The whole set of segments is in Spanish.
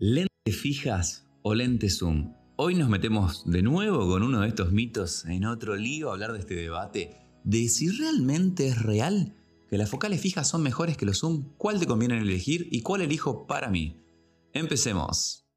¿Lentes fijas o lentes zoom? Hoy nos metemos de nuevo con uno de estos mitos en otro lío a hablar de este debate de si realmente es real que las focales fijas son mejores que los zoom, cuál te conviene elegir y cuál elijo para mí. Empecemos.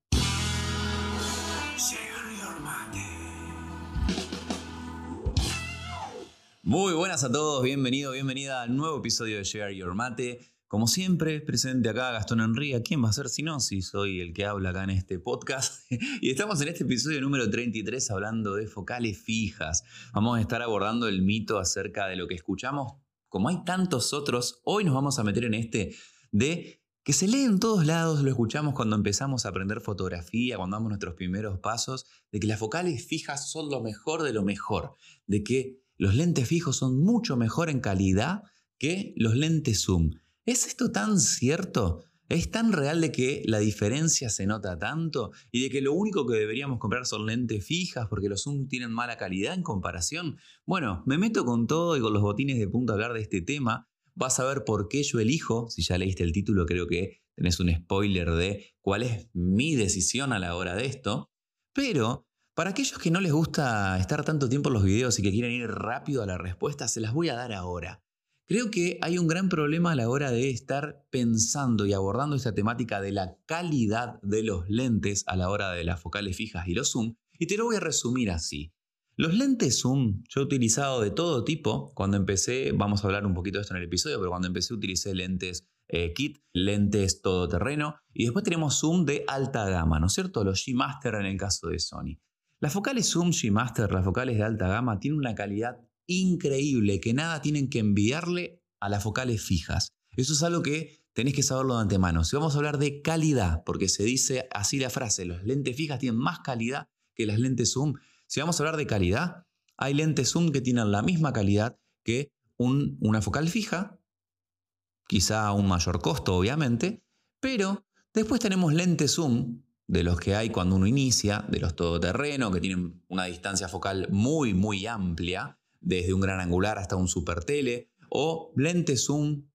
Muy buenas a todos, bienvenido, bienvenida al nuevo episodio de Share Your Mate. Como siempre, presente acá Gastón Enría. ¿Quién va a ser si no? Si soy el que habla acá en este podcast. y estamos en este episodio número 33 hablando de focales fijas. Vamos a estar abordando el mito acerca de lo que escuchamos. Como hay tantos otros, hoy nos vamos a meter en este de que se lee en todos lados, lo escuchamos cuando empezamos a aprender fotografía, cuando damos nuestros primeros pasos, de que las focales fijas son lo mejor de lo mejor, de que los lentes fijos son mucho mejor en calidad que los lentes zoom. ¿Es esto tan cierto? ¿Es tan real de que la diferencia se nota tanto y de que lo único que deberíamos comprar son lentes fijas porque los Zoom tienen mala calidad en comparación? Bueno, me meto con todo y con los botines de punto a hablar de este tema. Vas a ver por qué yo elijo, si ya leíste el título creo que tenés un spoiler de cuál es mi decisión a la hora de esto. Pero para aquellos que no les gusta estar tanto tiempo en los videos y que quieren ir rápido a la respuesta, se las voy a dar ahora. Creo que hay un gran problema a la hora de estar pensando y abordando esta temática de la calidad de los lentes a la hora de las focales fijas y los zoom, y te lo voy a resumir así. Los lentes zoom yo he utilizado de todo tipo. Cuando empecé, vamos a hablar un poquito de esto en el episodio, pero cuando empecé utilicé lentes eh, kit, lentes todoterreno, y después tenemos zoom de alta gama, ¿no es cierto? Los G-Master en el caso de Sony. Las focales zoom G-Master, las focales de alta gama, tienen una calidad increíble que nada tienen que enviarle a las focales fijas. Eso es algo que tenés que saberlo de antemano. Si vamos a hablar de calidad, porque se dice así la frase, las lentes fijas tienen más calidad que las lentes zoom. Si vamos a hablar de calidad, hay lentes zoom que tienen la misma calidad que una focal fija, quizá a un mayor costo obviamente, pero después tenemos lentes zoom de los que hay cuando uno inicia, de los todoterreno, que tienen una distancia focal muy, muy amplia, desde un gran angular hasta un super tele, o lentes zoom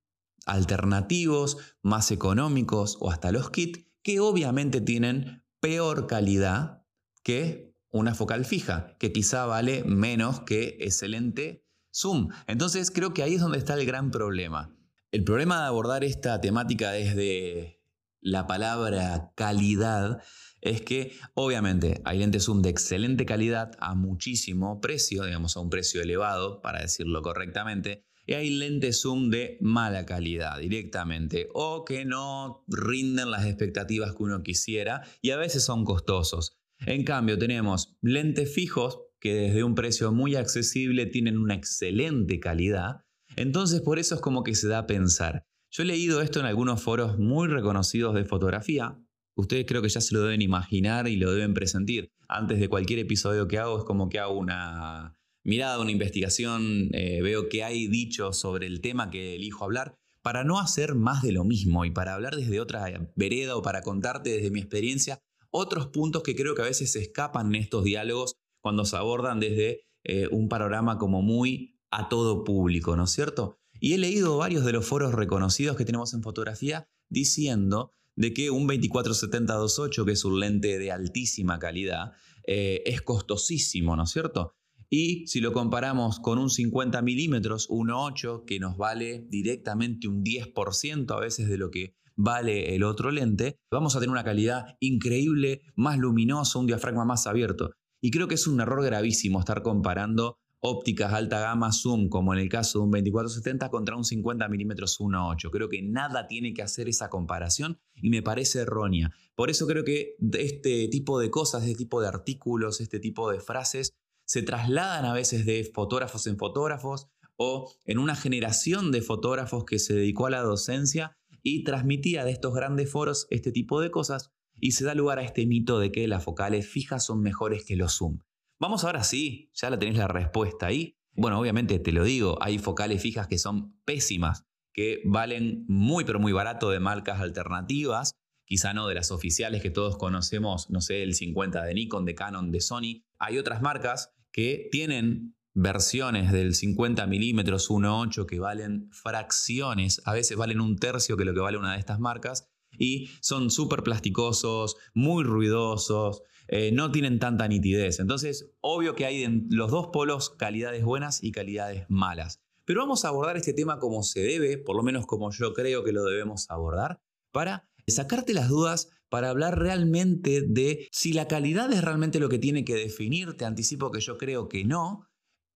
alternativos, más económicos o hasta los kit, que obviamente tienen peor calidad que una focal fija, que quizá vale menos que ese lente zoom. Entonces creo que ahí es donde está el gran problema. El problema de abordar esta temática desde la palabra calidad es que obviamente hay lentes zoom de excelente calidad a muchísimo precio, digamos a un precio elevado, para decirlo correctamente, y hay lentes zoom de mala calidad directamente o que no rinden las expectativas que uno quisiera y a veces son costosos. En cambio tenemos lentes fijos que desde un precio muy accesible tienen una excelente calidad, entonces por eso es como que se da a pensar. Yo he leído esto en algunos foros muy reconocidos de fotografía, Ustedes creo que ya se lo deben imaginar y lo deben presentir. Antes de cualquier episodio que hago es como que hago una mirada, una investigación, eh, veo qué hay dicho sobre el tema que elijo hablar, para no hacer más de lo mismo y para hablar desde otra vereda o para contarte desde mi experiencia otros puntos que creo que a veces se escapan en estos diálogos cuando se abordan desde eh, un panorama como muy a todo público, ¿no es cierto? Y he leído varios de los foros reconocidos que tenemos en fotografía diciendo de que un 24-70-28, que es un lente de altísima calidad, eh, es costosísimo, ¿no es cierto? Y si lo comparamos con un 50 milímetros 1.8, que nos vale directamente un 10% a veces de lo que vale el otro lente, vamos a tener una calidad increíble, más luminosa, un diafragma más abierto. Y creo que es un error gravísimo estar comparando ópticas alta gama zoom, como en el caso de un 2470 contra un 50 mm 1.8. Creo que nada tiene que hacer esa comparación y me parece errónea. Por eso creo que este tipo de cosas, este tipo de artículos, este tipo de frases se trasladan a veces de fotógrafos en fotógrafos o en una generación de fotógrafos que se dedicó a la docencia y transmitía de estos grandes foros este tipo de cosas y se da lugar a este mito de que las focales fijas son mejores que los zoom. Vamos ahora sí, ya la tenés la respuesta ahí. Bueno, obviamente te lo digo, hay focales fijas que son pésimas, que valen muy pero muy barato de marcas alternativas, quizá no de las oficiales que todos conocemos, no sé, el 50 de Nikon, de Canon, de Sony. Hay otras marcas que tienen versiones del 50 milímetros 1.8 que valen fracciones, a veces valen un tercio que lo que vale una de estas marcas, y son súper plasticosos, muy ruidosos, eh, no tienen tanta nitidez. Entonces, obvio que hay en los dos polos calidades buenas y calidades malas. Pero vamos a abordar este tema como se debe, por lo menos como yo creo que lo debemos abordar, para sacarte las dudas, para hablar realmente de si la calidad es realmente lo que tiene que definir, te anticipo que yo creo que no,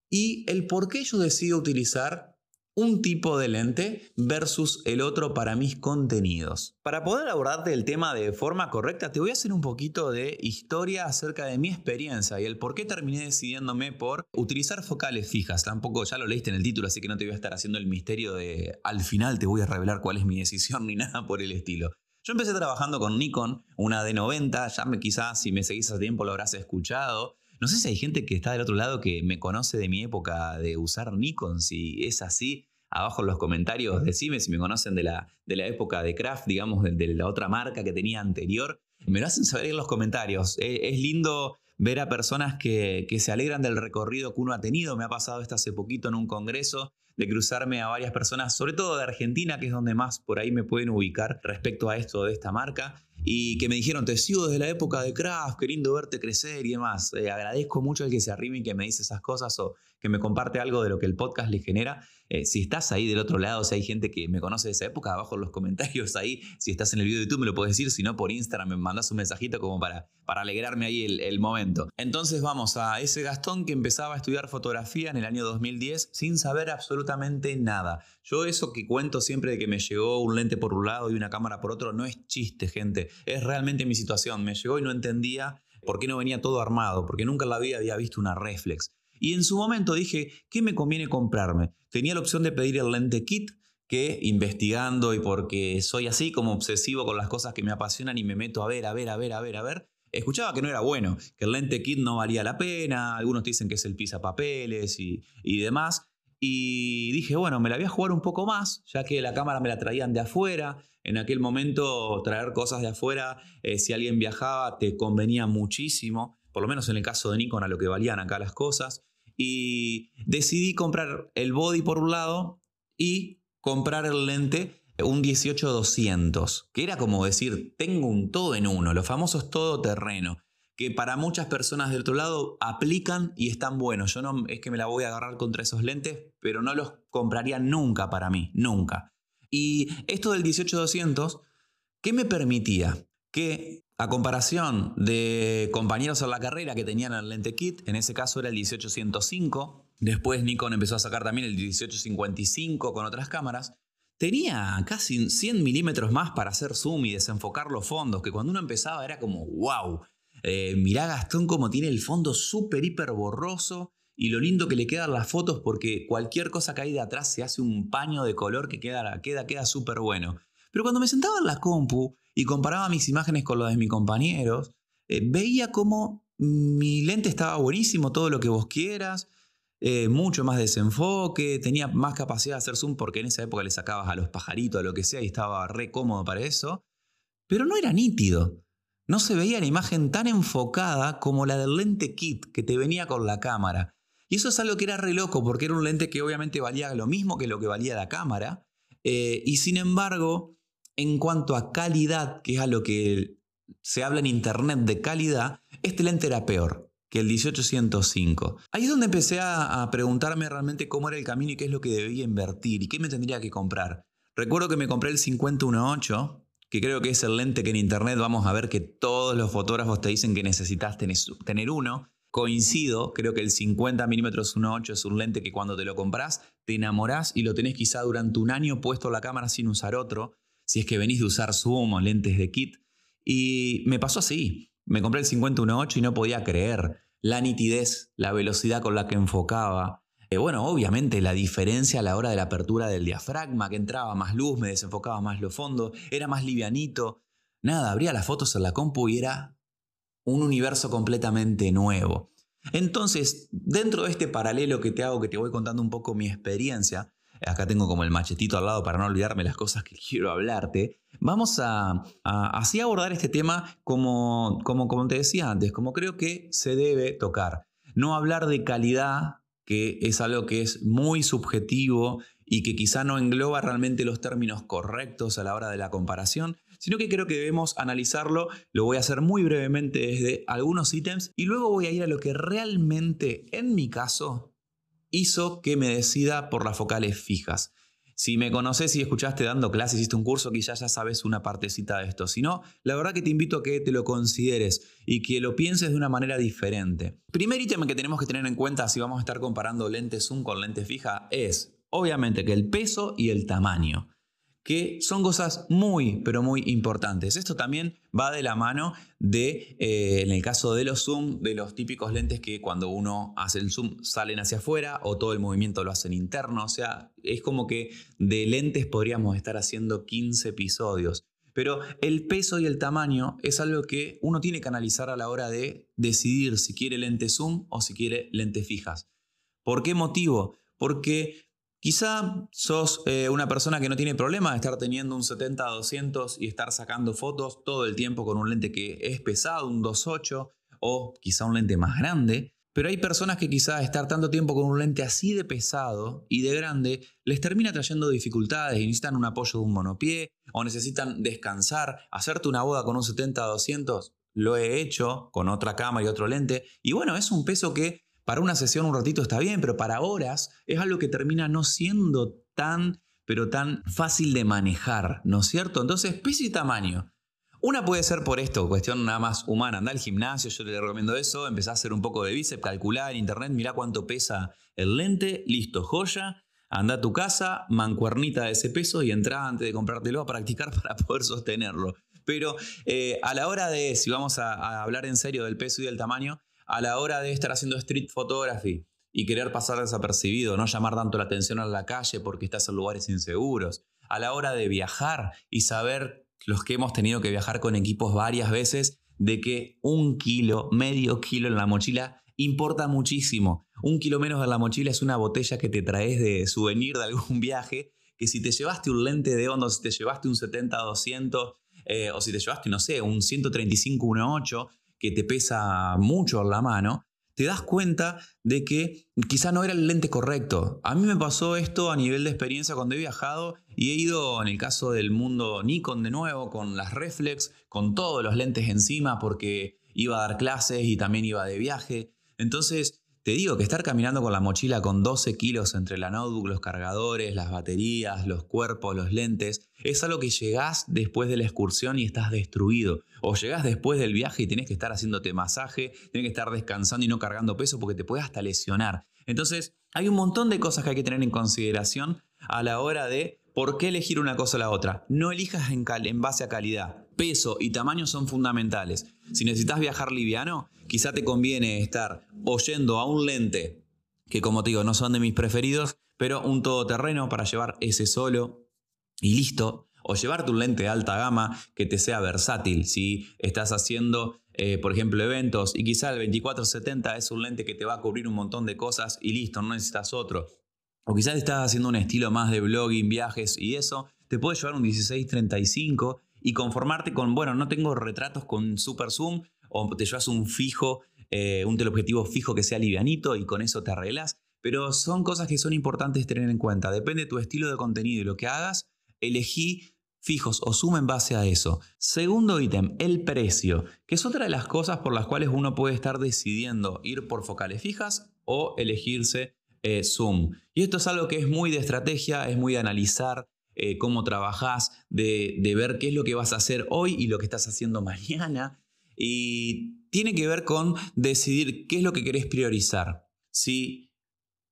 y el por qué yo decido utilizar un tipo de lente versus el otro para mis contenidos. Para poder abordarte el tema de forma correcta, te voy a hacer un poquito de historia acerca de mi experiencia y el por qué terminé decidiéndome por utilizar focales fijas. Tampoco ya lo leíste en el título, así que no te voy a estar haciendo el misterio de al final te voy a revelar cuál es mi decisión ni nada por el estilo. Yo empecé trabajando con Nikon, una de 90, ya me, quizás si me seguís hace tiempo lo habrás escuchado. No sé si hay gente que está del otro lado que me conoce de mi época de usar Nikon. Si es así, abajo en los comentarios decime si me conocen de la, de la época de Craft, digamos, de, la otra marca que tenía anterior. Me lo hacen saber en los comentarios. E, es, lindo ver a personas que, que, se alegran del recorrido que uno ha tenido. Me ha pasado esto hace poquito en un congreso de cruzarme a varias personas, sobre todo de Argentina, que es donde más por ahí me pueden ubicar respecto a esto de esta marca y que me dijeron, te sigo desde la época de Craft, qué lindo verte crecer y demás. Eh, agradezco mucho el que se arrime y que me dice esas cosas que me comparte algo de lo que el podcast le genera. Eh, si estás ahí del otro lado, si hay gente que me conoce de esa época, abajo en los comentarios ahí, si estás en el video de YouTube me lo puedes decir, si no por Instagram me mandas un mensajito como para, para alegrarme ahí el, momento. Entonces vamos a ese Gastón que empezaba a estudiar fotografía en el año 2010 sin saber absolutamente nada. Yo eso que cuento siempre de que me llegó un lente por un lado y una cámara por otro, no es chiste, gente es realmente mi situación. Me llegó y no entendía por qué no venía todo armado, porque nunca en la vida había visto una reflex. Y en su momento dije, ¿qué me conviene comprarme? Tenía la opción de pedir el lente kit, que investigando y porque soy así como obsesivo con las cosas que me apasionan y me meto a ver, a ver, a ver, a ver, a ver, escuchaba que no era bueno, que el lente kit no valía la pena, algunos dicen que es el papeles y, y demás. Y dije, bueno, me la voy a jugar un poco más, ya que la cámara me la traían de afuera, en aquel momento traer cosas de afuera, eh, si alguien viajaba, te convenía muchísimo, por lo menos en el caso de Nikon, a lo que valían acá las cosas. Y decidí comprar el body por un lado y comprar el lente un 18-200, que era como decir, tengo un todo en uno, los famosos todoterreno, que para muchas personas del otro lado aplican y están buenos. Yo no es que me la voy a agarrar contra esos lentes, pero no los compraría nunca para mí, nunca. Y esto del 18200, ¿qué me permitía? Que a comparación de compañeros en la carrera que tenían el lente kit, en ese caso era el 1805, después Nikon empezó a sacar también el 1855 con otras cámaras, tenía casi 100 milímetros más para hacer zoom y desenfocar los fondos, que cuando uno empezaba era como, wow, eh, mirá Gastón como tiene el fondo súper, hiper borroso. Y lo lindo que le quedan las fotos porque cualquier cosa que hay de atrás se hace un paño de color que queda queda queda súper bueno. Pero cuando me sentaba en la compu y comparaba mis imágenes con las de mis compañeros, eh, veía como mi lente estaba buenísimo, todo lo que vos quieras, eh, mucho más desenfoque, tenía más capacidad de hacer zoom porque en esa época le sacabas a los pajaritos, a lo que sea, y estaba re cómodo para eso, pero no era nítido. No se veía la imagen tan enfocada como la del lente kit que te venía con la cámara. Y eso es algo que era re loco, porque era un lente que obviamente valía lo mismo que lo que valía la cámara. Eh, y sin embargo, en cuanto a calidad, que es a lo que se habla en internet de calidad, este lente era peor que el 1805. Ahí es donde empecé a, preguntarme realmente cómo era el camino y qué es lo que debía invertir y qué me tendría que comprar. Recuerdo que me compré el 5018, que creo que es el lente que en internet vamos a ver que todos los fotógrafos te dicen que necesitas tener uno. Coincido, creo que el 50 mm 1.8 es un lente que cuando te lo compras te enamorás y lo tenés quizá durante un año puesto la cámara sin usar otro, si es que venís de usar zoom o lentes de kit. Y me pasó así, me compré el 50 1.8 y no podía creer la nitidez, la velocidad con la que enfocaba. Eh, bueno, obviamente la diferencia a la hora de la apertura del diafragma, que entraba más luz, me desenfocaba más los fondos, era más livianito. Nada, abría las fotos en la compu y era un universo completamente nuevo. Entonces, dentro de este paralelo que te hago, que te voy contando un poco mi experiencia, acá tengo como el machetito al lado para no olvidarme las cosas que quiero hablarte, vamos a, así abordar este tema como, como, como te decía antes, como creo que se debe tocar. No hablar de calidad, que es algo que es muy subjetivo y que quizá no engloba realmente los términos correctos a la hora de la comparación, sino que creo que debemos analizarlo. Lo voy a hacer muy brevemente desde algunos ítems y luego voy a ir a lo que realmente, en mi caso, hizo que me decida por las focales fijas. Si me conoces y escuchaste dando clases, hiciste un curso, quizás ya sabes una partecita de esto. Si no, la verdad que te invito a que te lo consideres y que lo pienses de una manera diferente. Primer ítem que tenemos que tener en cuenta si vamos a estar comparando lentes zoom con lentes fija es, obviamente, que el peso y el tamaño que son cosas muy, pero muy importantes. Esto también va de la mano de, eh, en el caso de los zoom, de los típicos lentes que cuando uno hace el zoom salen hacia afuera o todo el movimiento lo hacen interno. O sea, es como que de lentes podríamos estar haciendo 15 episodios. Pero el peso y el tamaño es algo que uno tiene que analizar a la hora de decidir si quiere lente zoom o si quiere lentes fijas. ¿Por qué motivo? Porque Quizá sos eh, una persona que no tiene problema de estar teniendo un 70-200 y estar sacando fotos todo el tiempo con un lente que es pesado, un 2.8 o quizá un lente más grande. Pero hay personas que quizá estar tanto tiempo con un lente así de pesado y de grande les termina trayendo dificultades y necesitan un apoyo de un monopié o necesitan descansar, hacerte una boda con un 70-200. Lo he hecho con otra cámara y otro lente. Y bueno, es un peso que para una sesión un ratito está bien, pero para horas es algo que termina no siendo tan, pero tan fácil de manejar, ¿no es cierto? Entonces, peso y tamaño. Una puede ser por esto, cuestión nada más humana. Anda al gimnasio, yo le recomiendo eso. Empezá a hacer un poco de bíceps, calcular en internet, mira cuánto pesa el lente, listo, joya. Anda a tu casa, mancuernita de ese peso y entra antes de comprártelo a practicar para poder sostenerlo. Pero eh, a la hora de, si vamos a hablar en serio del peso y del tamaño, a la hora de estar haciendo street photography y querer pasar desapercibido, no llamar tanto la atención a la calle porque estás en lugares inseguros, a la hora de viajar y saber los que hemos tenido que viajar con equipos varias veces, de que un kilo, medio kilo en la mochila importa muchísimo. Un kilo menos en la mochila es una botella que te traes de souvenir de algún viaje, que si te llevaste un lente de hondo, si te llevaste un 70-200, eh, o si te llevaste, no sé, un 135-1.8, que te pesa mucho en la mano, te das cuenta de que quizá no era el lente correcto. A mí me pasó esto a nivel de experiencia cuando he viajado y he ido en el caso del mundo Nikon de nuevo, con las reflex, con todos los lentes encima porque iba a dar clases y también iba de viaje. Entonces te digo que estar caminando con la mochila con 12 kilos entre la notebook, los cargadores, las baterías, los cuerpos, los lentes, es algo que llegás después de la excursión y estás destruido. O llegás después del viaje y tienes que estar haciéndote masaje, tienes que estar descansando y no cargando peso porque te puede hasta lesionar. Entonces, hay un montón de cosas que hay que tener en consideración a la hora de por qué elegir una cosa o la otra. No elijas en base a calidad. Peso y tamaño son fundamentales. Si necesitas viajar liviano, quizá te conviene estar oyendo a un lente, que como te digo, no son de mis preferidos, pero un todoterreno para llevar ese solo y listo. O llevarte un lente de alta gama que te sea versátil. Si estás haciendo, eh, por ejemplo, eventos y quizá el 2470 es un lente que te va a cubrir un montón de cosas y listo, no necesitas otro. O quizás estás haciendo un estilo más de blogging, viajes y eso, te puedes llevar un 1635 y conformarte con, bueno, no tengo retratos con super zoom, o te llevas un fijo, eh, un teleobjetivo fijo que sea livianito y con eso te arreglas. Pero son cosas que son importantes tener en cuenta. Depende de tu estilo de contenido y lo que hagas, elegí fijos o zoom en base a eso. Segundo ítem, el precio, que es otra de las cosas por las cuales uno puede estar decidiendo ir por focales fijas o elegirse eh, zoom. Y esto es algo que es muy de estrategia, es muy de analizar eh, cómo trabajás, de, de ver qué es lo que vas a hacer hoy y lo que estás haciendo mañana. Y tiene que ver con decidir qué es lo que querés priorizar. Si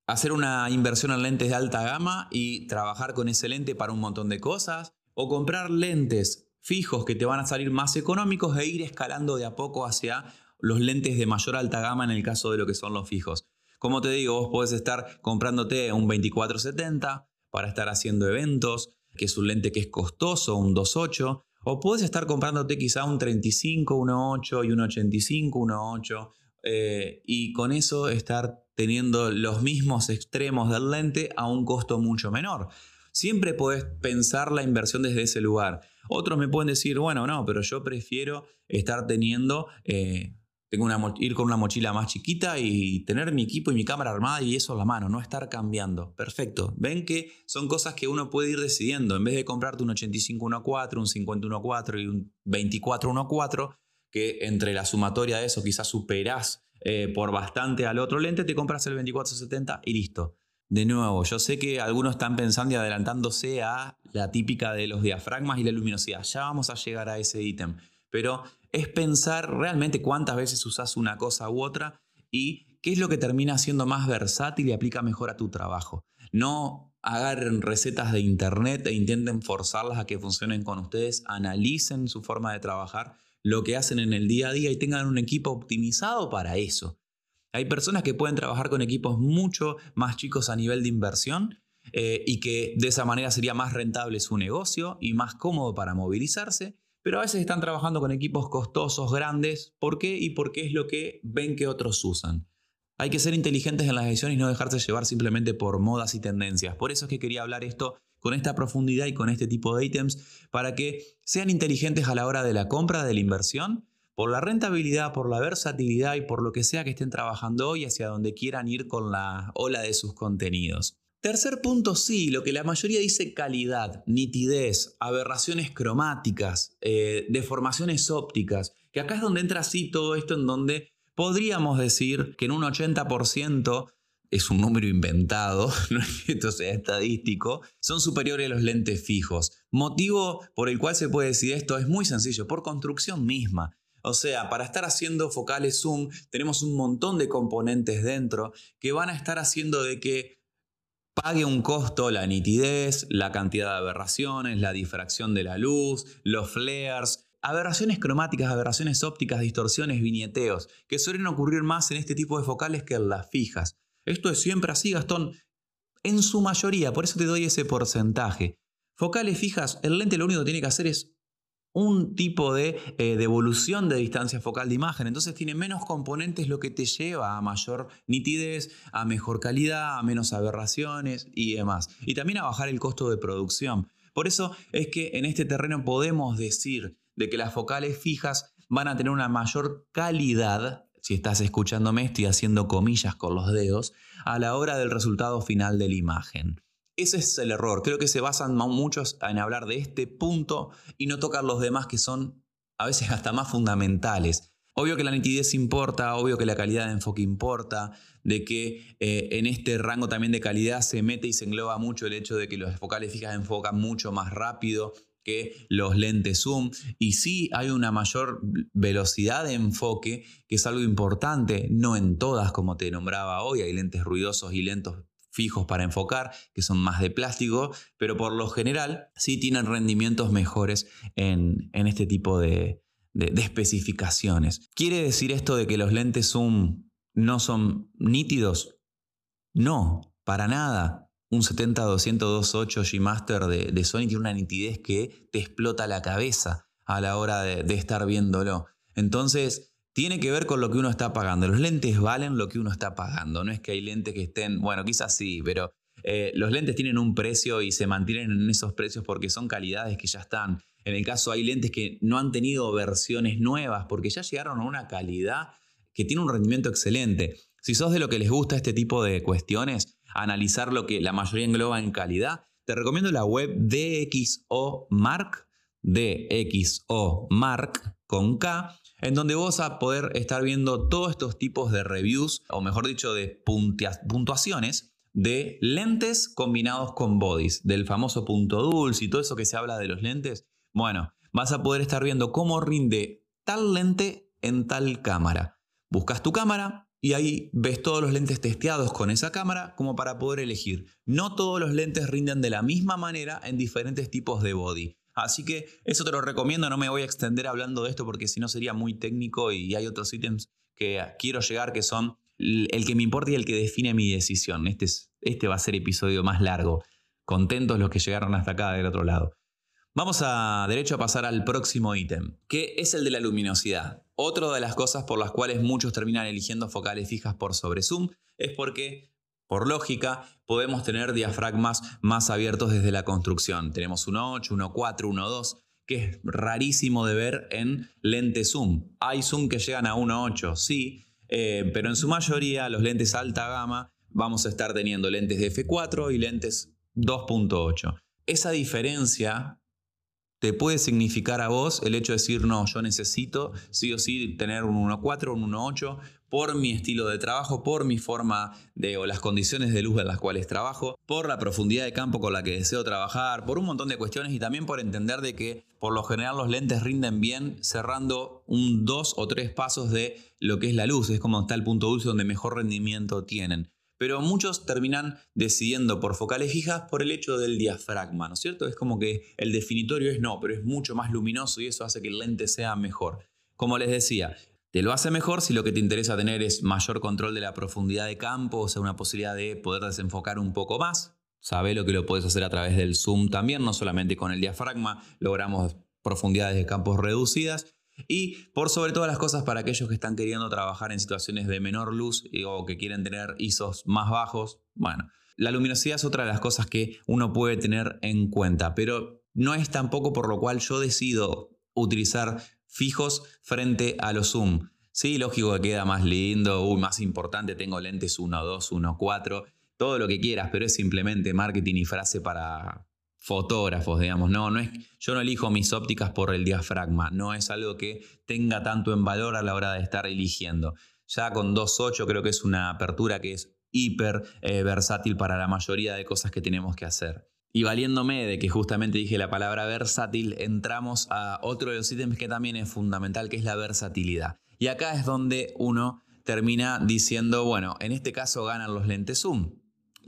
hacer una inversión en lentes de alta gama y trabajar con ese lente para un montón de cosas, o comprar lentes fijos que te van a salir más económicos e ir escalando de a poco hacia los lentes de mayor alta gama en el caso de lo que son los fijos. Como te digo, vos podés estar comprándote un 2470 para estar haciendo eventos, que es un lente que es costoso, un 2.8, o puedes estar comprándote quizá un 35, 1.8 y un 85, 1.8, eh, y con eso estar teniendo los mismos extremos del lente a un costo mucho menor. Siempre puedes pensar la inversión desde ese lugar. Otros me pueden decir, bueno, no, pero yo prefiero estar teniendo eh, tengo una, ir con una mochila más chiquita y tener mi equipo y mi cámara armada y eso a la mano, no estar cambiando. Perfecto. Ven que son cosas que uno puede ir decidiendo. En vez de comprarte un 85-1.4, un 51.4 y un 24-1.4, que entre la sumatoria de eso quizás superás eh, por bastante al otro lente, te compras el 24-70 y listo. De nuevo, yo sé que algunos están pensando y adelantándose a la típica de los diafragmas y la luminosidad. Ya vamos a llegar a ese ítem. Pero es pensar realmente cuántas veces usas una cosa u otra y qué es lo que termina siendo más versátil y aplica mejor a tu trabajo. No agarren recetas de internet e intenten forzarlas a que funcionen con ustedes, analicen su forma de trabajar, lo que hacen en el día a día y tengan un equipo optimizado para eso. Hay personas que pueden trabajar con equipos mucho más chicos a nivel de inversión eh, y que de esa manera sería más rentable su negocio y más cómodo para movilizarse pero a veces están trabajando con equipos costosos, grandes. ¿Por qué? Y porque es lo que ven que otros usan. Hay que ser inteligentes en las decisiones y no dejarse llevar simplemente por modas y tendencias. Por eso es que quería hablar esto con esta profundidad y con este tipo de ítems para que sean inteligentes a la hora de la compra, de la inversión, por la rentabilidad, por la versatilidad y por lo que sea que estén trabajando hoy hacia donde quieran ir con la ola de sus contenidos. Tercer punto, sí, lo que la mayoría dice calidad, nitidez, aberraciones cromáticas, eh, deformaciones ópticas, que acá es donde entra así todo esto en donde podríamos decir que en un 80% es un número inventado, no es que esto sea estadístico, son superiores a los lentes fijos. Motivo por el cual se puede decir esto es muy sencillo, por construcción misma. O sea, para estar haciendo focales zoom tenemos un montón de componentes dentro que van a estar haciendo de que pague un costo la nitidez, la cantidad de aberraciones, la difracción de la luz, los flares, aberraciones cromáticas, aberraciones ópticas, distorsiones, viñeteos, que suelen ocurrir más en este tipo de focales que en las fijas. Esto es siempre así, Gastón, en su mayoría, por eso te doy ese porcentaje. Focales fijas, el lente lo único que tiene que hacer es un tipo de eh, devolución de distancia focal de imagen. Entonces tiene menos componentes, lo que te lleva a mayor nitidez, a mejor calidad, a menos aberraciones y demás. Y también a bajar el costo de producción. Por eso es que en este terreno podemos decir de que las focales fijas van a tener una mayor calidad, si estás escuchándome estoy haciendo comillas con los dedos, a la hora del resultado final de la imagen. Ese es el error. Creo que se basan muchos en hablar de este punto y no tocar los demás que son a veces hasta más fundamentales. Obvio que la nitidez importa, obvio que la calidad de enfoque importa, de que eh, en este rango también de calidad se mete y se engloba mucho el hecho de que los focales fijas enfocan mucho más rápido que los lentes zoom y sí hay una mayor velocidad de enfoque que es algo importante, no en todas como te nombraba hoy, hay lentes ruidosos y lentos fijos para enfocar, que son más de plástico, pero por lo general sí tienen rendimientos mejores en, este tipo de, especificaciones. ¿Quiere decir esto de que los lentes zoom no son nítidos? No, para nada. Un 70-200-28 G Master de, de, Sony tiene una nitidez que te explota la cabeza a la hora de, de estar viéndolo. Entonces, tiene que ver con lo que uno está pagando. Los lentes valen lo que uno está pagando. No es que hay lentes que estén, bueno, quizás sí, pero eh, los lentes tienen un precio y se mantienen en esos precios porque son calidades que ya están. En el caso hay lentes que no han tenido versiones nuevas porque ya llegaron a una calidad que tiene un rendimiento excelente. Si sos de lo que les gusta este tipo de cuestiones, analizar lo que la mayoría engloba en calidad, te recomiendo la web DXO Mark, DXO Mark con K, en donde vos vas a poder estar viendo todos estos tipos de reviews, o mejor dicho, de puntuaciones de lentes combinados con bodies, del famoso punto dulce y todo eso que se habla de los lentes. Bueno, vas a poder estar viendo cómo rinde tal lente en tal cámara. Buscas tu cámara y ahí ves todos los lentes testeados con esa cámara como para poder elegir. No todos los lentes rinden de la misma manera en diferentes tipos de body. Así que eso te lo recomiendo, no me voy a extender hablando de esto porque si no sería muy técnico y hay otros ítems que quiero llegar que son el que me importa y el que define mi decisión. Este, es, este va a ser episodio más largo. Contentos los que llegaron hasta acá del otro lado. Vamos a derecho a pasar al próximo ítem, que es el de la luminosidad. Otra de las cosas por las cuales muchos terminan eligiendo focales fijas por sobre zoom es porque por lógica, podemos tener diafragmas más abiertos desde la construcción. Tenemos 1.8, 1.4, 1.2, que es rarísimo de ver en lentes zoom. Hay zoom que llegan a 1.8, sí, eh, pero en su mayoría los lentes alta gama vamos a estar teniendo lentes de f4 y lentes 2.8. Esa diferencia te puede significar a vos el hecho de decir, no, yo necesito sí o sí tener un 1.4, un 1.8 por mi estilo de trabajo, por mi forma de o las condiciones de luz en las cuales trabajo, por la profundidad de campo con la que deseo trabajar, por un montón de cuestiones y también por entender de que por lo general los lentes rinden bien cerrando un dos o tres pasos de lo que es la luz, es como está el punto dulce donde mejor rendimiento tienen pero muchos terminan decidiendo por focales fijas por el hecho del diafragma, ¿no es cierto? Es como que el definitorio es no, pero es mucho más luminoso y eso hace que el lente sea mejor. Como les decía, te lo hace mejor si lo que te interesa tener es mayor control de la profundidad de campo, o sea, una posibilidad de poder desenfocar un poco más. Sabe lo que lo puedes hacer a través del zoom también, no solamente con el diafragma, logramos profundidades de campos reducidas, y por sobre todas las cosas, para aquellos que están queriendo trabajar en situaciones de menor luz o que quieren tener ISOs más bajos, bueno, la luminosidad es otra de las cosas que uno puede tener en cuenta, pero no es tampoco por lo cual yo decido utilizar fijos frente a los zoom. Sí, lógico que queda más lindo, más importante, tengo lentes 1, 2, 1, 4, todo lo que quieras, pero es simplemente marketing y frase para, fotógrafos, digamos. No, no es, yo no elijo mis ópticas por el diafragma, no es algo que tenga tanto en valor a la hora de estar eligiendo. Ya con 2.8 creo que es una apertura que es hiper eh, versátil para la mayoría de cosas que tenemos que hacer. Y valiéndome de que justamente dije la palabra versátil, entramos a otro de los ítems que también es fundamental, que es la versatilidad. Y acá es donde uno termina diciendo, bueno, en este caso ganan los lentes zoom.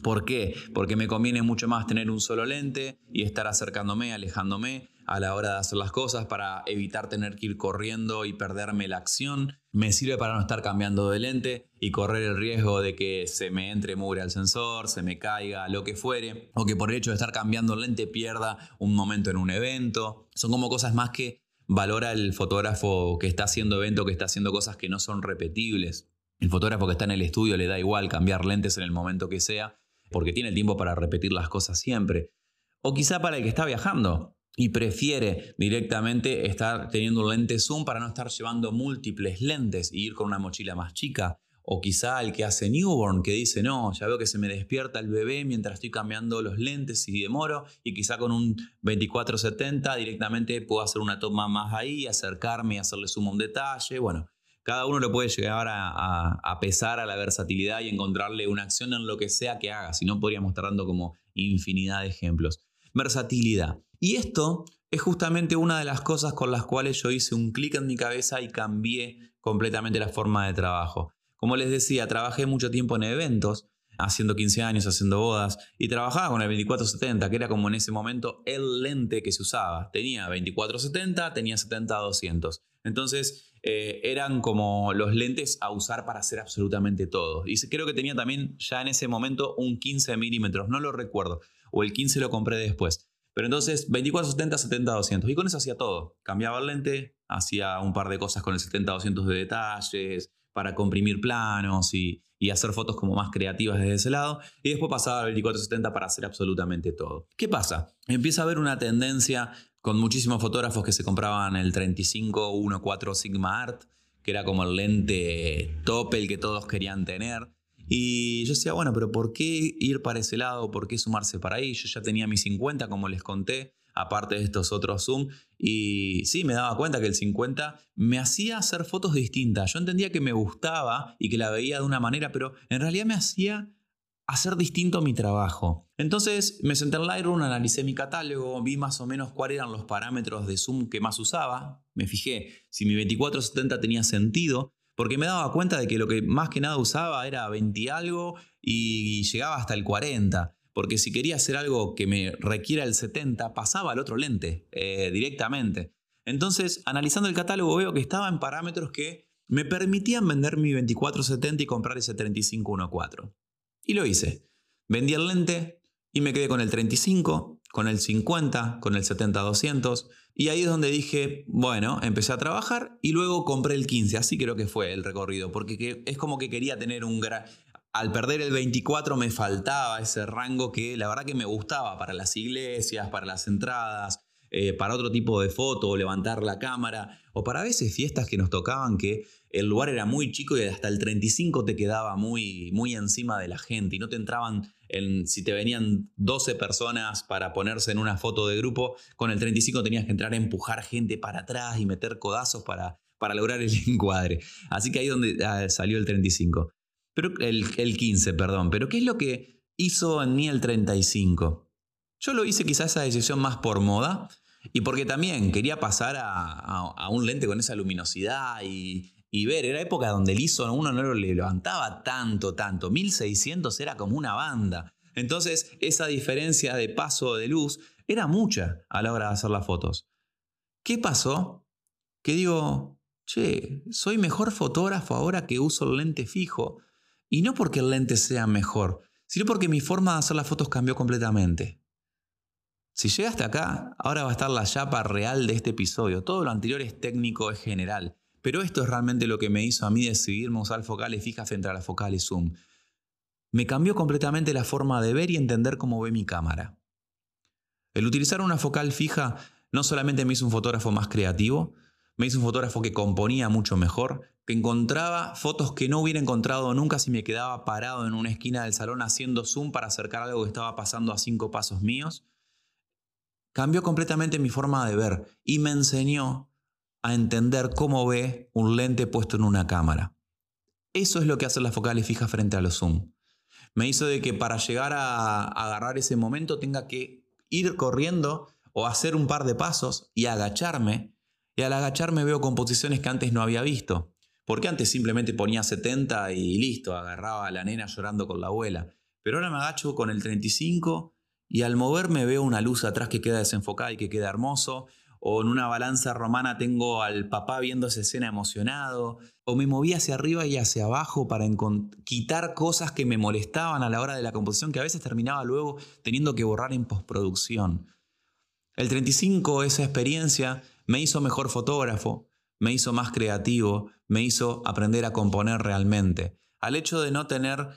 ¿Por qué? Porque me conviene mucho más tener un solo lente y estar acercándome, alejándome a la hora de hacer las cosas para evitar tener que ir corriendo y perderme la acción. Me sirve para no estar cambiando de lente y correr el riesgo de que se me entre mugre al sensor, se me caiga, lo que fuere, o que por el hecho de estar cambiando lente pierda un momento en un evento. Son como cosas más que valora el fotógrafo que está haciendo evento, que está haciendo cosas que no son repetibles. El fotógrafo que está en el estudio le da igual cambiar lentes en el momento que sea porque tiene el tiempo para repetir las cosas siempre. O quizá para el que está viajando y prefiere directamente estar teniendo un lente zoom para no estar llevando múltiples lentes y ir con una mochila más chica. O quizá el que hace newborn, que dice, no, ya veo que se me despierta el bebé mientras estoy cambiando los lentes y demoro, y quizá con un 2470 directamente puedo hacer una toma más ahí, acercarme y hacerle zoom a un detalle. Bueno, cada uno lo puede llegar a, pesar a la versatilidad y encontrarle una acción en lo que sea que haga. Si no, podríamos estar dando como infinidad de ejemplos. Versatilidad. Y esto es justamente una de las cosas con las cuales yo hice un clic en mi cabeza y cambié completamente la forma de trabajo. Como les decía, trabajé mucho tiempo en eventos, haciendo 15 años, haciendo bodas, y trabajaba con el 2470, que era como en ese momento el lente que se usaba. Tenía 2470, tenía 70-200. Entonces, eh, eran como los lentes a usar para hacer absolutamente todo. Y creo que tenía también ya en ese momento un 15 milímetros, no lo recuerdo, o el 15 lo compré después. Pero entonces 24-70, 70-200. Y con eso hacía todo. Cambiaba el lente, hacía un par de cosas con el 70-200 de detalles, para comprimir planos y, y, hacer fotos como más creativas desde ese lado. Y después pasaba al 24-70 para hacer absolutamente todo. ¿Qué pasa? Empieza a haber una tendencia con muchísimos fotógrafos que se compraban el 35-1.4 Sigma Art, que era como el lente top, el que todos querían tener. Y yo decía, bueno, pero ¿por qué ir para ese lado? ¿Por qué sumarse para ahí? Yo ya tenía mi 50, como les conté, aparte de estos otros zoom. Y sí, me daba cuenta que el 50 me hacía hacer fotos distintas. Yo entendía que me gustaba y que la veía de una manera, pero en realidad me hacía hacer distinto mi trabajo. Entonces me senté en Lightroom, analicé mi catálogo, vi más o menos cuáles eran los parámetros de zoom que más usaba, me fijé si mi 2470 tenía sentido, porque me daba cuenta de que lo que más que nada usaba era 20 algo y llegaba hasta el 40, porque si quería hacer algo que me requiera el 70, pasaba al otro lente eh, directamente. Entonces, analizando el catálogo veo que estaba en parámetros que me permitían vender mi 2470 y comprar ese 3514. Y lo hice. Vendí el lente y me quedé con el 35, con el 50, con el 70-200. Y ahí es donde dije, bueno, empecé a trabajar y luego compré el 15. Así creo que fue el recorrido, porque es como que quería tener un gran... Al perder el 24 me faltaba ese rango que la verdad que me gustaba para las iglesias, para las entradas, eh, para otro tipo de foto levantar la cámara, o para a veces fiestas que nos tocaban que el lugar era muy chico y hasta el 35 te quedaba muy, muy encima de la gente y no te entraban, en, si te venían 12 personas para ponerse en una foto de grupo, con el 35 tenías que entrar a empujar gente para atrás y meter codazos para, para lograr el encuadre. Así que ahí donde ah, salió el 35. Pero el, el 15, perdón. Pero ¿qué es lo que hizo en mí el 35? Yo lo hice quizás esa decisión más por moda y porque también quería pasar a, un lente con esa luminosidad y, ver. Era época donde el ISO uno no lo levantaba tanto, tanto. 1600 era como una banda. Entonces esa diferencia de paso de luz era mucha a la hora de hacer las fotos. ¿Qué pasó? Que digo, che, soy mejor fotógrafo ahora que uso el lente fijo. Y no porque el lente sea mejor, sino porque mi forma de hacer las fotos cambió completamente. Si llegaste acá, ahora va a estar la chapa real de este episodio. Todo lo anterior es técnico, es general. Pero esto es realmente lo que me hizo a mí decidirme usar focales fijas frente a las focales zoom. Me cambió completamente la forma de ver y entender cómo ve mi cámara. El utilizar una focal fija no solamente me hizo un fotógrafo más creativo, me hizo un fotógrafo que componía mucho mejor, que encontraba fotos que no hubiera encontrado nunca si me quedaba parado en una esquina del salón haciendo zoom para acercar algo que estaba pasando a cinco pasos míos cambió completamente mi forma de ver y me enseñó a entender cómo ve un lente puesto en una cámara. Eso es lo que hacen las focales fijas frente a los zoom. Me hizo de que para llegar a agarrar ese momento tenga que ir corriendo o hacer un par de pasos y agacharme. Y al agacharme veo composiciones que antes no había visto. Porque antes simplemente ponía 70 y listo, agarraba a la nena llorando con la abuela. Pero ahora me agacho con el 35 y al moverme veo una luz atrás que queda desenfocada y que queda hermoso, o en una balanza romana tengo al papá viendo esa escena emocionado, o me moví hacia arriba y hacia abajo para quitar cosas que me molestaban a la hora de la composición que a veces terminaba luego teniendo que borrar en postproducción. El 35, esa experiencia, me hizo mejor fotógrafo, me hizo más creativo, me hizo aprender a componer realmente. Al hecho de no tener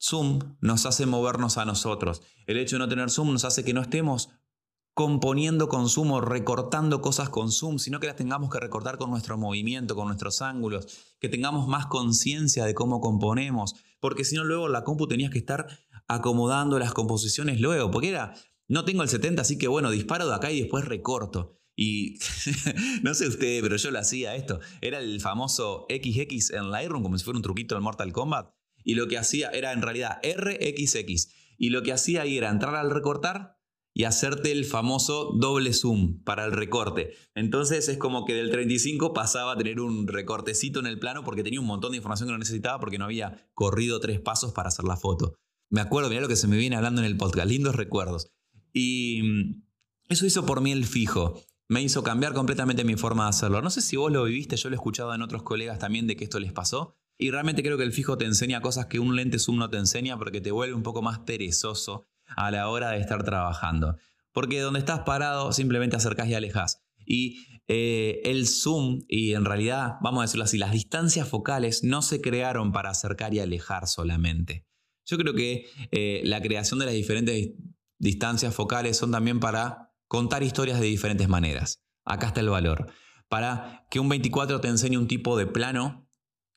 Zoom nos hace movernos a nosotros. El hecho de no tener Zoom nos hace que no estemos componiendo con recortando cosas con Zoom, sino que las tengamos que recortar con nuestro movimiento, con nuestros ángulos, que tengamos más conciencia de cómo componemos, porque si no luego la compu tenías que estar acomodando las composiciones luego, porque era, no tengo el 70, así que bueno, disparo de acá y después recorto. Y no sé usted, pero yo lo hacía esto. Era el famoso XX en Lightroom, como si fuera un truquito del Mortal Kombat y lo que hacía era en realidad RXX. Y lo que hacía ahí era entrar al recortar y hacerte el famoso doble zoom para el recorte. Entonces es como que del 35 pasaba a tener un recortecito en el plano porque tenía un montón de información que no necesitaba porque no había corrido tres pasos para hacer la foto. Me acuerdo, mira lo que se me viene hablando en el podcast, lindos recuerdos. Y mm, eso hizo por mí el fijo. Me hizo cambiar completamente mi forma de hacerlo. No sé si vos lo viviste, yo lo he escuchado en otros colegas también de que esto les pasó. Y realmente creo que el fijo te enseña cosas que un lente zoom no te enseña porque te vuelve un poco más perezoso a la hora de estar trabajando. Porque donde estás parado simplemente acercás y alejas. Y eh, el zoom, y en realidad, vamos a decirlo así, las distancias focales no se crearon para acercar y alejar solamente. Yo creo que eh, la creación de las diferentes distancias focales son también para contar historias de diferentes maneras. Acá está el valor. Para que un 24 te enseñe un tipo de plano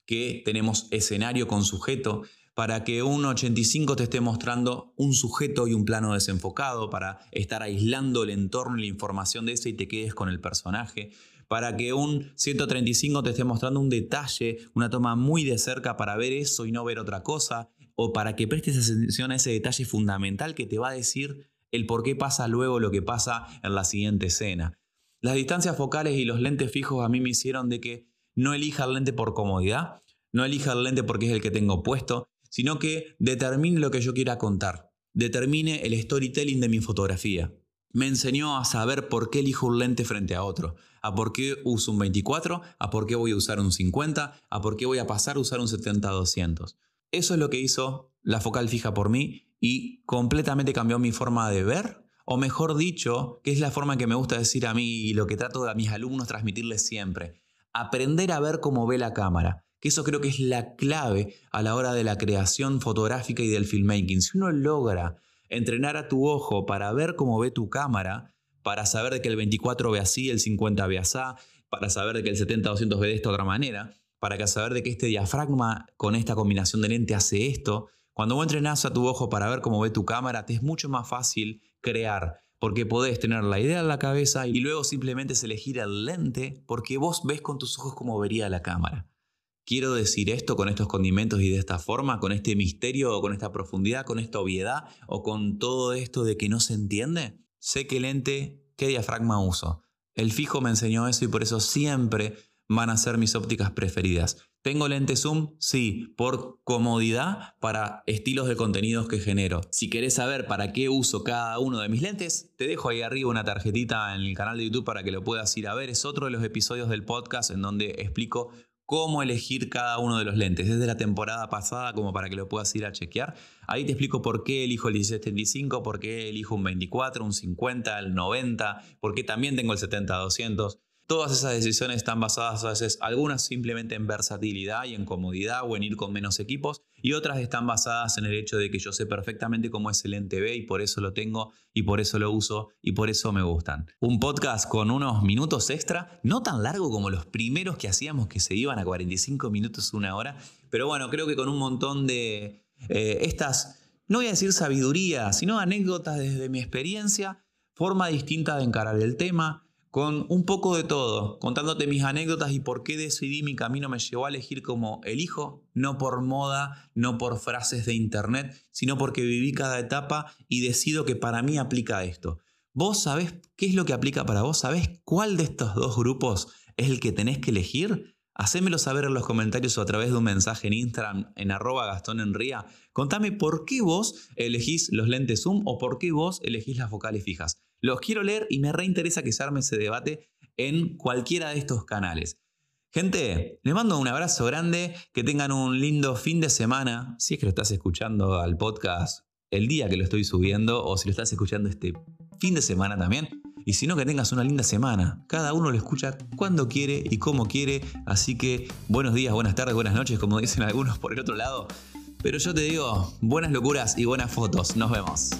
que tenemos escenario con sujeto, para que un 85 te esté mostrando un sujeto y un plano desenfocado, para estar aislando el entorno y la información de ese y te quedes con el personaje, para que un 135 te esté mostrando un detalle, una toma muy de cerca para ver eso y no ver otra cosa, o para que prestes atención a ese detalle fundamental que te va a decir el por qué pasa luego lo que pasa en la siguiente escena. Las distancias focales y los lentes fijos a mí me hicieron de que no elija el lente por comodidad, no elija el lente porque es el que tengo puesto, sino que determine lo que yo quiera contar, determine el storytelling de mi fotografía. Me enseñó a saber por qué elijo un lente frente a otro, a por qué uso un 24, a por qué voy a usar un 50, a por qué voy a pasar a usar un 70-200. Eso es lo que hizo la focal fija por mí y completamente cambió mi forma de ver, o mejor dicho, que es la forma que me gusta decir a mí y lo que trato a mis alumnos transmitirles siempre aprender a ver cómo ve la cámara, que eso creo que es la clave a la hora de la creación fotográfica y del filmmaking. Si uno logra entrenar a tu ojo para ver cómo ve tu cámara, para saber de que el 24 ve así, el 50 ve así, para saber de que el 70-200 ve de esta otra manera, para saber de que este diafragma con esta combinación de lente hace esto. Cuando vos entrenás a tu ojo para ver cómo ve tu cámara, te es mucho más fácil crear, porque podés tener la idea en la cabeza y luego simplemente es elegir el lente porque vos ves con tus ojos cómo vería la cámara. Quiero decir esto con estos condimentos y de esta forma, con este misterio o con esta profundidad, con esta obviedad o con todo esto de que no se entiende. Sé qué lente, qué diafragma uso. El fijo me enseñó eso y por eso siempre van a ser mis ópticas preferidas. ¿Tengo lente zoom? Sí, por comodidad para estilos de contenidos que genero. Si querés saber para qué uso cada uno de mis lentes, te dejo ahí arriba una tarjetita en el canal de YouTube para que lo puedas ir a ver. Es otro de los episodios del podcast en donde explico cómo elegir cada uno de los lentes. Desde la temporada pasada, como para que lo puedas ir a chequear. Ahí te explico por qué elijo el 1635, por qué elijo un 24, un 50, el 90, por qué también tengo el 70-200. Todas esas decisiones están basadas a veces, algunas simplemente en versatilidad y en comodidad o en ir con menos equipos, y otras están basadas en el hecho de que yo sé perfectamente cómo es el NTV y por eso lo tengo y por eso lo uso y por eso me gustan. Un podcast con unos minutos extra, no tan largo como los primeros que hacíamos que se iban a 45 minutos, una hora, pero bueno, creo que con un montón de eh, estas, no voy a decir sabiduría, sino anécdotas desde mi experiencia, forma distinta de encarar el tema con un poco de todo, contándote mis anécdotas y por qué decidí mi camino me llevó a elegir como elijo, no por moda, no por frases de internet, sino porque viví cada etapa y decido que para mí aplica esto. ¿Vos sabés qué es lo que aplica para vos? ¿Sabés cuál de estos dos grupos es el que tenés que elegir? Hacémelo saber en los comentarios o a través de un mensaje en Instagram en arroba Gastón Enría. Contame por qué vos elegís los lentes zoom o por qué vos elegís las focales fijas. Los quiero leer y me reinteresa que se arme ese debate en cualquiera de estos canales. Gente, les mando un abrazo grande, que tengan un lindo fin de semana, si es que lo estás escuchando al podcast el día que lo estoy subiendo o si lo estás escuchando este fin de semana también. Y si no, que tengas una linda semana. Cada uno lo escucha cuando quiere y como quiere. Así que buenos días, buenas tardes, buenas noches, como dicen algunos por el otro lado. Pero yo te digo, buenas locuras y buenas fotos. Nos vemos.